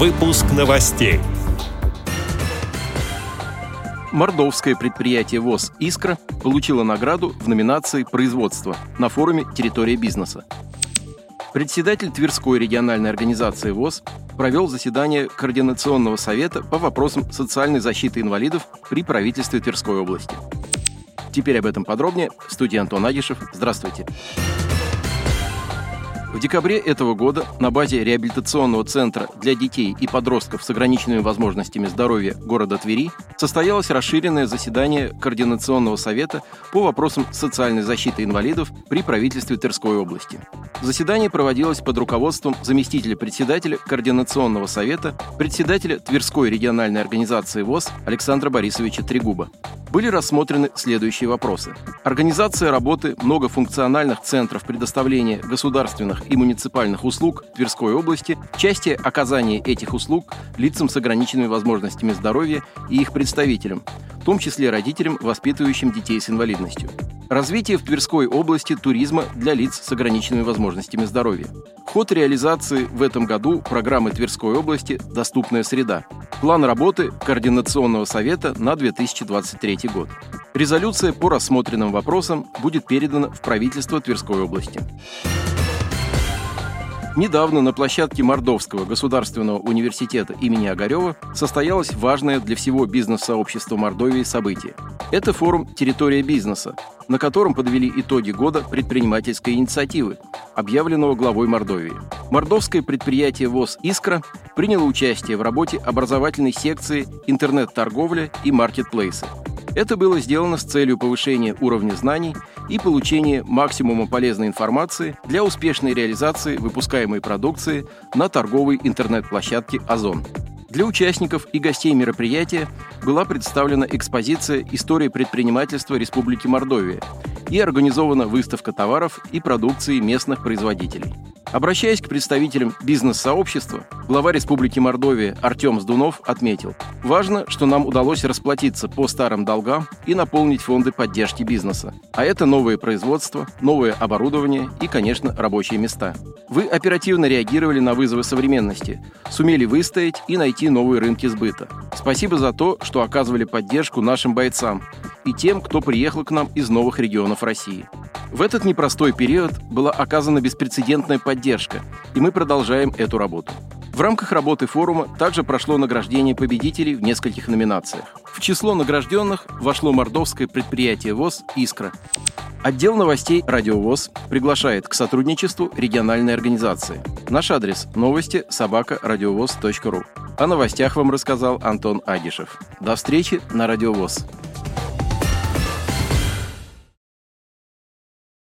Выпуск новостей. Мордовское предприятие ВОЗ «Искра» получило награду в номинации «Производство» на форуме «Территория бизнеса». Председатель Тверской региональной организации ВОЗ провел заседание Координационного совета по вопросам социальной защиты инвалидов при правительстве Тверской области. Теперь об этом подробнее. В студии Антон Агишев. Здравствуйте. Здравствуйте. В декабре этого года на базе реабилитационного центра для детей и подростков с ограниченными возможностями здоровья города Твери состоялось расширенное заседание Координационного совета по вопросам социальной защиты инвалидов при правительстве Тверской области. Заседание проводилось под руководством заместителя председателя Координационного совета, председателя Тверской региональной организации ВОЗ Александра Борисовича Трегуба были рассмотрены следующие вопросы. Организация работы многофункциональных центров предоставления государственных и муниципальных услуг Тверской области, части оказания этих услуг лицам с ограниченными возможностями здоровья и их представителям, в том числе родителям, воспитывающим детей с инвалидностью. Развитие в Тверской области туризма для лиц с ограниченными возможностями здоровья. Ход реализации в этом году программы Тверской области «Доступная среда». План работы Координационного совета на 2023 год. Резолюция по рассмотренным вопросам будет передана в правительство Тверской области. Недавно на площадке Мордовского государственного университета имени Огарева состоялось важное для всего бизнес-сообщества Мордовии событие. Это форум «Территория бизнеса», на котором подвели итоги года предпринимательской инициативы, объявленного главой Мордовии. Мордовское предприятие ВОЗ «Искра» приняло участие в работе образовательной секции интернет-торговля и маркетплейсы. Это было сделано с целью повышения уровня знаний и получения максимума полезной информации для успешной реализации выпускаемой продукции на торговой интернет-площадке «Озон». Для участников и гостей мероприятия была представлена экспозиция «История предпринимательства Республики Мордовия» и организована выставка товаров и продукции местных производителей. Обращаясь к представителям бизнес-сообщества, глава Республики Мордовия Артем Сдунов отметил, важно, что нам удалось расплатиться по старым долгам и наполнить фонды поддержки бизнеса. А это новое производство, новое оборудование и, конечно, рабочие места. Вы оперативно реагировали на вызовы современности, сумели выстоять и найти новые рынки сбыта. Спасибо за то, что оказывали поддержку нашим бойцам и тем, кто приехал к нам из новых регионов России. В этот непростой период была оказана беспрецедентная поддержка, и мы продолжаем эту работу. В рамках работы форума также прошло награждение победителей в нескольких номинациях. В число награжденных вошло мордовское предприятие ВОЗ «Искра». Отдел новостей «Радиовоз» приглашает к сотрудничеству региональной организации. Наш адрес – новости собака. О новостях вам рассказал Антон Агишев. До встречи на «Радиовоз».